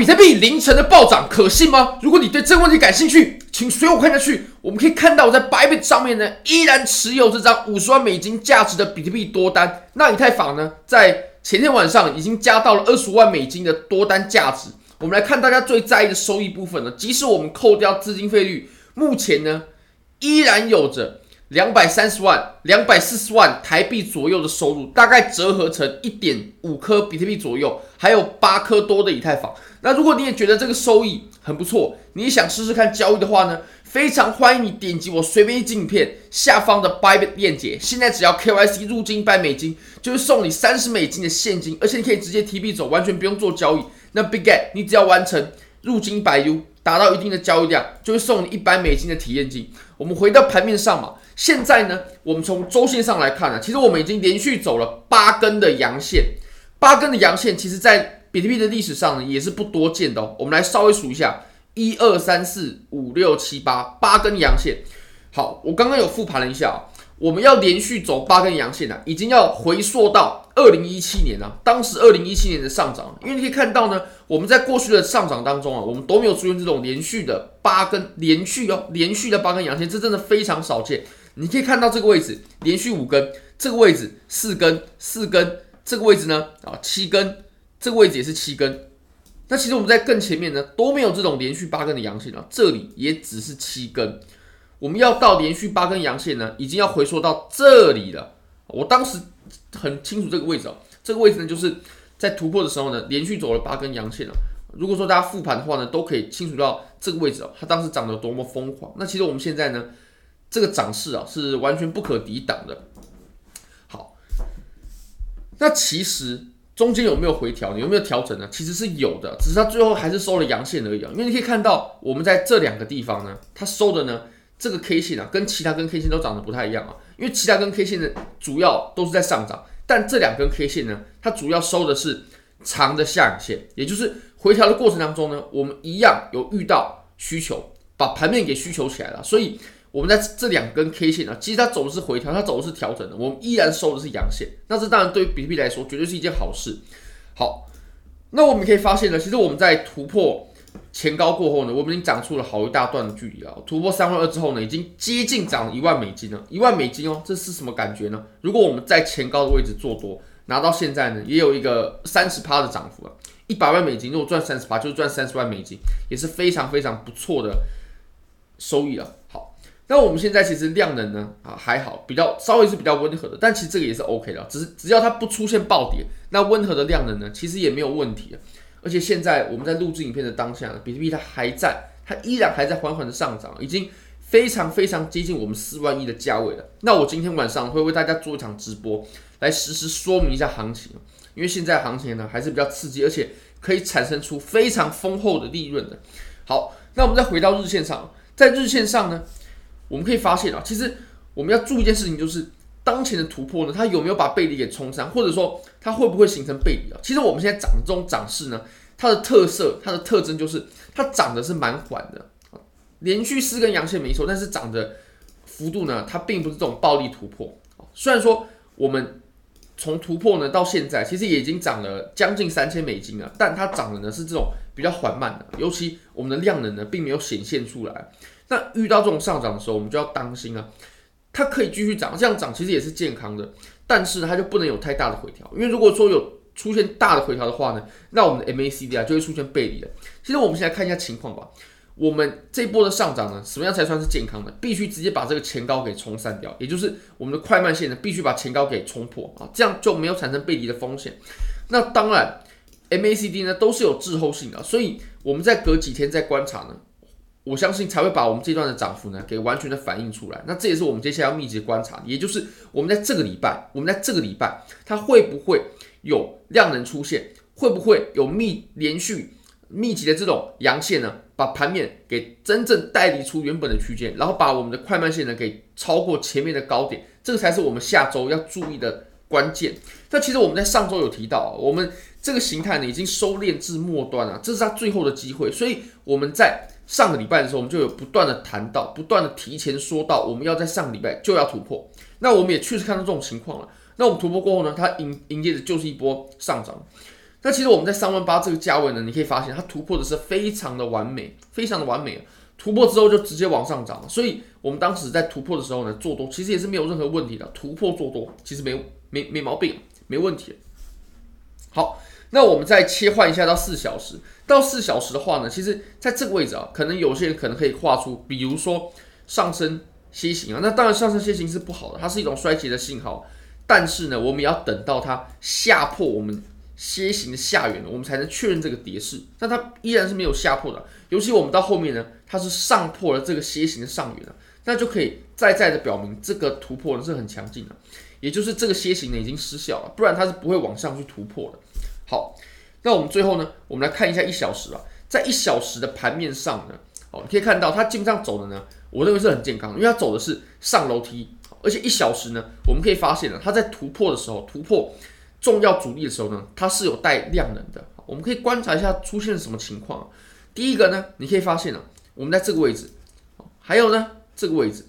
比特币凌晨的暴涨可信吗？如果你对这个问题感兴趣，请随我看下去。我们可以看到，我在 Bybit 上面呢，依然持有这张五十万美金价值的比特币多单。那以太坊呢，在前天晚上已经加到了二十万美金的多单价值。我们来看大家最在意的收益部分呢，即使我们扣掉资金费率，目前呢，依然有着两百三十万、两百四十万台币左右的收入，大概折合成一点五颗比特币左右，还有八颗多的以太坊。那如果你也觉得这个收益很不错，你也想试试看交易的话呢，非常欢迎你点击我随便一支影片下方的 Bybit 链接。现在只要 KYC 入金一百美金，就会送你三十美金的现金，而且你可以直接提币走，完全不用做交易。那 Big Get，你只要完成入金一百 U，达到一定的交易量，就会送你一百美金的体验金。我们回到盘面上嘛，现在呢，我们从周线上来看呢，其实我们已经连续走了八根的阳线，八根的阳线，其实在比特币的历史上呢，也是不多见的。我们来稍微数一下，一二三四五六七八，八根阳线。好，我刚刚有复盘了一下，我们要连续走八根阳线呢，已经要回溯到二零一七年了。当时二零一七年的上涨，因为你可以看到呢，我们在过去的上涨当中啊，我们都没有出现这种连续的八根连续哦，连续的八根阳线，这真的非常少见。你可以看到这个位置连续五根，这个位置四根，四根，这个位置呢啊七根。这个位置也是七根，那其实我们在更前面呢都没有这种连续八根的阳线啊，这里也只是七根。我们要到连续八根阳线呢，已经要回缩到这里了。我当时很清楚这个位置哦，这个位置呢就是在突破的时候呢，连续走了八根阳线了。如果说大家复盘的话呢，都可以清楚到这个位置哦，它当时涨得多么疯狂。那其实我们现在呢，这个涨势啊是完全不可抵挡的。好，那其实。中间有没有回调？你有没有调整呢？其实是有的，只是它最后还是收了阳线而已啊。因为你可以看到，我们在这两个地方呢，它收的呢，这个 K 线啊，跟其他根 K 线都长得不太一样啊。因为其他根 K 线呢，主要都是在上涨，但这两根 K 线呢，它主要收的是长的下影线，也就是回调的过程当中呢，我们一样有遇到需求，把盘面给需求起来了，所以。我们在这两根 K 线啊，其实它走的是回调，它走的是调整的，我们依然收的是阳线。那这当然对于比特币来说，绝对是一件好事。好，那我们可以发现呢，其实我们在突破前高过后呢，我们已经涨出了好一大段的距离啊。突破三万二之后呢，已经接近涨一万美金了。一万美金哦，这是什么感觉呢？如果我们在前高的位置做多，拿到现在呢，也有一个三十趴的涨幅啊。一百万美金如果赚三十趴，就是赚三十万美金，也是非常非常不错的收益了。好。那我们现在其实量能呢啊还好，比较稍微是比较温和的，但其实这个也是 OK 的，只是只要它不出现暴跌，那温和的量能呢其实也没有问题。而且现在我们在录制影片的当下，比特币它还在，它依然还在缓缓的上涨，已经非常非常接近我们四万亿的价位了。那我今天晚上会为大家做一场直播，来实时说明一下行情，因为现在行情呢还是比较刺激，而且可以产生出非常丰厚的利润的。好，那我们再回到日线上，在日线上呢。我们可以发现啊，其实我们要注意一件事情，就是当前的突破呢，它有没有把背离给冲上，或者说它会不会形成背离啊？其实我们现在涨的这种涨势呢，它的特色、它的特征就是它涨的是蛮缓的，连续四根阳线没错，但是涨的幅度呢，它并不是这种暴力突破。虽然说我们从突破呢到现在，其实也已经涨了将近三千美金了，但它涨的呢是这种比较缓慢的，尤其我们的量能呢并没有显现出来。那遇到这种上涨的时候，我们就要当心啊，它可以继续涨，这样涨其实也是健康的，但是它就不能有太大的回调，因为如果说有出现大的回调的话呢，那我们的 MACD 啊就会出现背离了。其实我们现在看一下情况吧，我们这波的上涨呢，什么样才算是健康的？必须直接把这个前高给冲散掉，也就是我们的快慢线呢，必须把前高给冲破啊，这样就没有产生背离的风险。那当然，MACD 呢都是有滞后性的，所以我们在隔几天再观察呢。我相信才会把我们这段的涨幅呢给完全的反映出来。那这也是我们接下来要密集观察，也就是我们在这个礼拜，我们在这个礼拜，它会不会有量能出现？会不会有密连续密集的这种阳线呢？把盘面给真正带离出原本的区间，然后把我们的快慢线呢给超过前面的高点，这个才是我们下周要注意的关键。那其实我们在上周有提到，我们这个形态呢已经收敛至末端了，这是它最后的机会，所以我们在。上个礼拜的时候，我们就有不断的谈到，不断的提前说到，我们要在上个礼拜就要突破。那我们也确实看到这种情况了。那我们突破过后呢，它迎迎接的就是一波上涨。那其实我们在三万八这个价位呢，你可以发现它突破的是非常的完美，非常的完美。突破之后就直接往上涨了，所以我们当时在突破的时候呢，做多其实也是没有任何问题的。突破做多其实没没没毛病，没问题。好，那我们再切换一下到四小时，到四小时的话呢，其实在这个位置啊，可能有些人可能可以画出，比如说上升楔形啊，那当然上升楔形是不好的，它是一种衰竭的信号。但是呢，我们也要等到它下破我们楔形的下缘，我们才能确认这个跌势。但它依然是没有下破的，尤其我们到后面呢，它是上破了这个楔形的上缘了，那就可以再再的表明这个突破呢是很强劲的，也就是这个楔形呢已经失效了，不然它是不会往上去突破的。好，那我们最后呢，我们来看一下一小时啊，在一小时的盘面上呢，哦，你可以看到它基本上走的呢，我认为是很健康，因为它走的是上楼梯。而且一小时呢，我们可以发现呢，它在突破的时候，突破重要阻力的时候呢，它是有带量能的。我们可以观察一下出现什么情况。第一个呢，你可以发现呢，我们在这个位置，还有呢这个位置，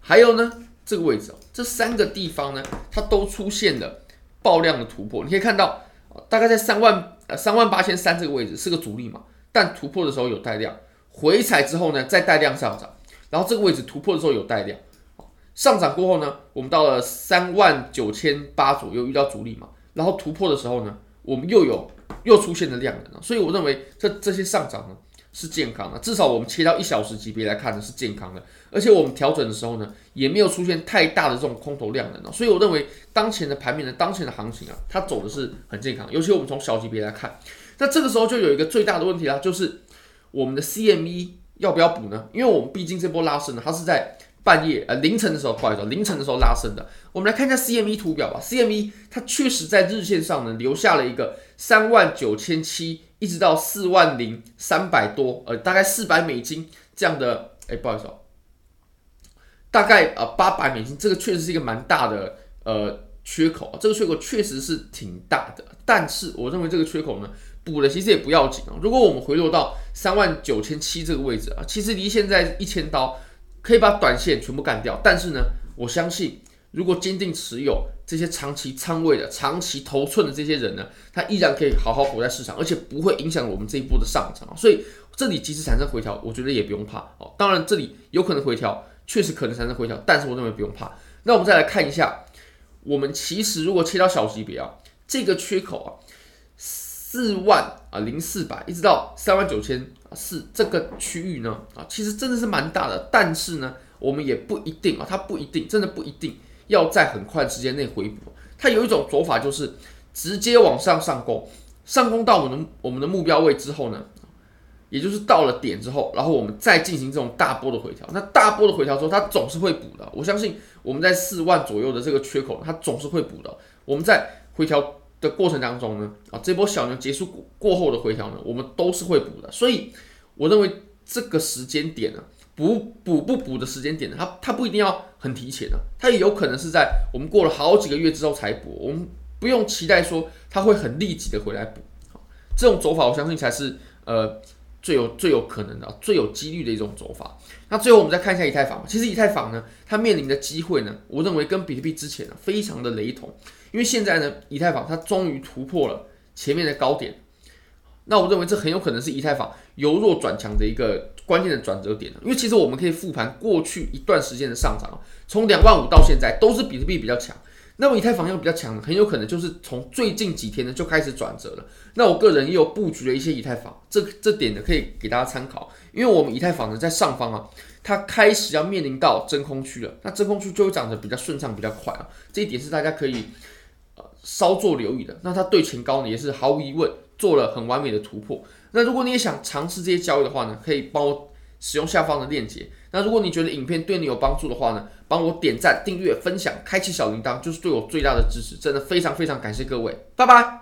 还有呢这个位置，这三个地方呢，它都出现了爆量的突破。你可以看到，大概在三万呃三万八千三这个位置是个阻力嘛，但突破的时候有带量，回踩之后呢再带量上涨，然后这个位置突破的时候有带量。上涨过后呢，我们到了三万九千八左右遇到阻力嘛，然后突破的时候呢，我们又有又出现了量能，所以我认为这这些上涨呢是健康的，至少我们切到一小时级别来看呢是健康的，而且我们调整的时候呢也没有出现太大的这种空头量能，所以我认为当前的盘面呢，当前的行情啊，它走的是很健康，尤其我们从小级别来看，那这个时候就有一个最大的问题啦，就是我们的 CME 要不要补呢？因为我们毕竟这波拉升呢，它是在。半夜呃凌晨的时候，不好意思，凌晨的时候拉升的。我们来看一下 CME 图表吧。CME 它确实在日线上呢留下了一个三万九千七，一直到四万零三百多，呃，大概四百美金这样的。哎，不好意思哦，大概呃八百美金，这个确实是一个蛮大的呃缺口，这个缺口确实是挺大的。但是我认为这个缺口呢补了其实也不要紧啊。如果我们回落到三万九千七这个位置啊，其实离现在一千刀。可以把短线全部干掉，但是呢，我相信如果坚定持有这些长期仓位的、长期头寸的这些人呢，他依然可以好好活在市场，而且不会影响我们这一波的上涨。所以这里即使产生回调，我觉得也不用怕哦。当然这里有可能回调，确实可能产生回调，但是我认为不用怕。那我们再来看一下，我们其实如果切到小级别啊，这个缺口啊。四万啊零四百一直到三万九千四这个区域呢啊，其实真的是蛮大的，但是呢，我们也不一定啊，它不一定，真的不一定要在很快时间内回补。它有一种走法就是直接往上上攻，上攻到我们的我们的目标位之后呢，也就是到了点之后，然后我们再进行这种大波的回调。那大波的回调之后，它总是会补的。我相信我们在四万左右的这个缺口，它总是会补的。我们在回调。的过程当中呢，啊，这波小牛结束过过后的回调呢，我们都是会补的，所以我认为这个时间点呢，补补不补的时间点呢，它它不一定要很提前的，它也有可能是在我们过了好几个月之后才补，我们不用期待说它会很立即的回来补，这种走法我相信才是呃最有最有可能的、最有几率的一种走法。那最后我们再看一下以太坊，其实以太坊呢，它面临的机会呢，我认为跟比特币之前呢非常的雷同。因为现在呢，以太坊它终于突破了前面的高点，那我认为这很有可能是以太坊由弱转强的一个关键的转折点。因为其实我们可以复盘过去一段时间的上涨，从两万五到现在都是比特币比较强。那么以太坊要比较强，很有可能就是从最近几天呢就开始转折了。那我个人也有布局了一些以太坊，这这点呢可以给大家参考。因为我们以太坊呢在上方啊。它开始要面临到真空区了，那真空区就会涨得比较顺畅、比较快啊，这一点是大家可以呃稍作留意的。那它对前高呢也是毫无疑问做了很完美的突破。那如果你也想尝试这些交易的话呢，可以帮我使用下方的链接。那如果你觉得影片对你有帮助的话呢，帮我点赞、订阅、分享、开启小铃铛，就是对我最大的支持。真的非常非常感谢各位，拜拜。